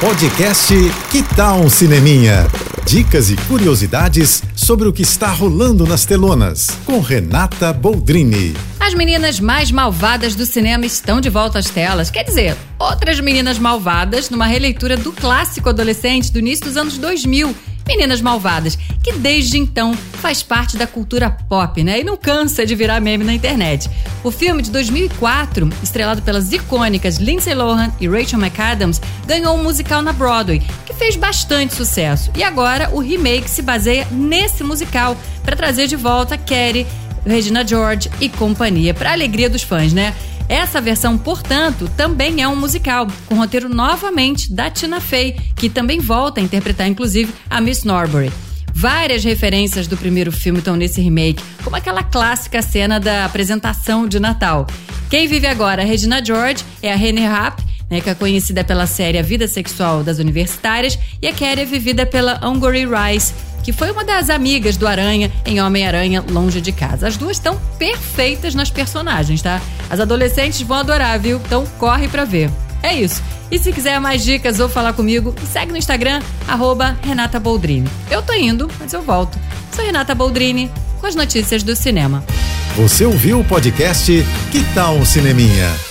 Podcast Que Tal um Cineminha? Dicas e curiosidades sobre o que está rolando nas telonas, com Renata Boldrini. As meninas mais malvadas do cinema estão de volta às telas. Quer dizer, outras meninas malvadas numa releitura do clássico adolescente do início dos anos 2000 Meninas Malvadas, que desde então faz parte da cultura pop, né? E não cansa de virar meme na internet. O filme de 2004, estrelado pelas icônicas Lindsay Lohan e Rachel McAdams, ganhou um musical na Broadway, que fez bastante sucesso. E agora o remake se baseia nesse musical para trazer de volta Kerry, Regina George e companhia, para alegria dos fãs, né? Essa versão, portanto, também é um musical, com roteiro novamente da Tina Fey, que também volta a interpretar, inclusive, a Miss Norbury. Várias referências do primeiro filme estão nesse remake, como aquela clássica cena da apresentação de Natal. Quem vive agora, a Regina George, é a Renee Rapp, né, que é conhecida pela série A Vida Sexual das Universitárias, e a Carrie é vivida pela Angourie Rice, que foi uma das amigas do Aranha em Homem-Aranha Longe de Casa. As duas estão perfeitas nas personagens, tá? As adolescentes vão adorar, viu? Então corre pra ver. É isso. E se quiser mais dicas ou falar comigo, segue no Instagram, arroba Renata Boldrini. Eu tô indo, mas eu volto. Sou Renata Boldrini, com as notícias do cinema. Você ouviu o podcast Que Tal Cineminha?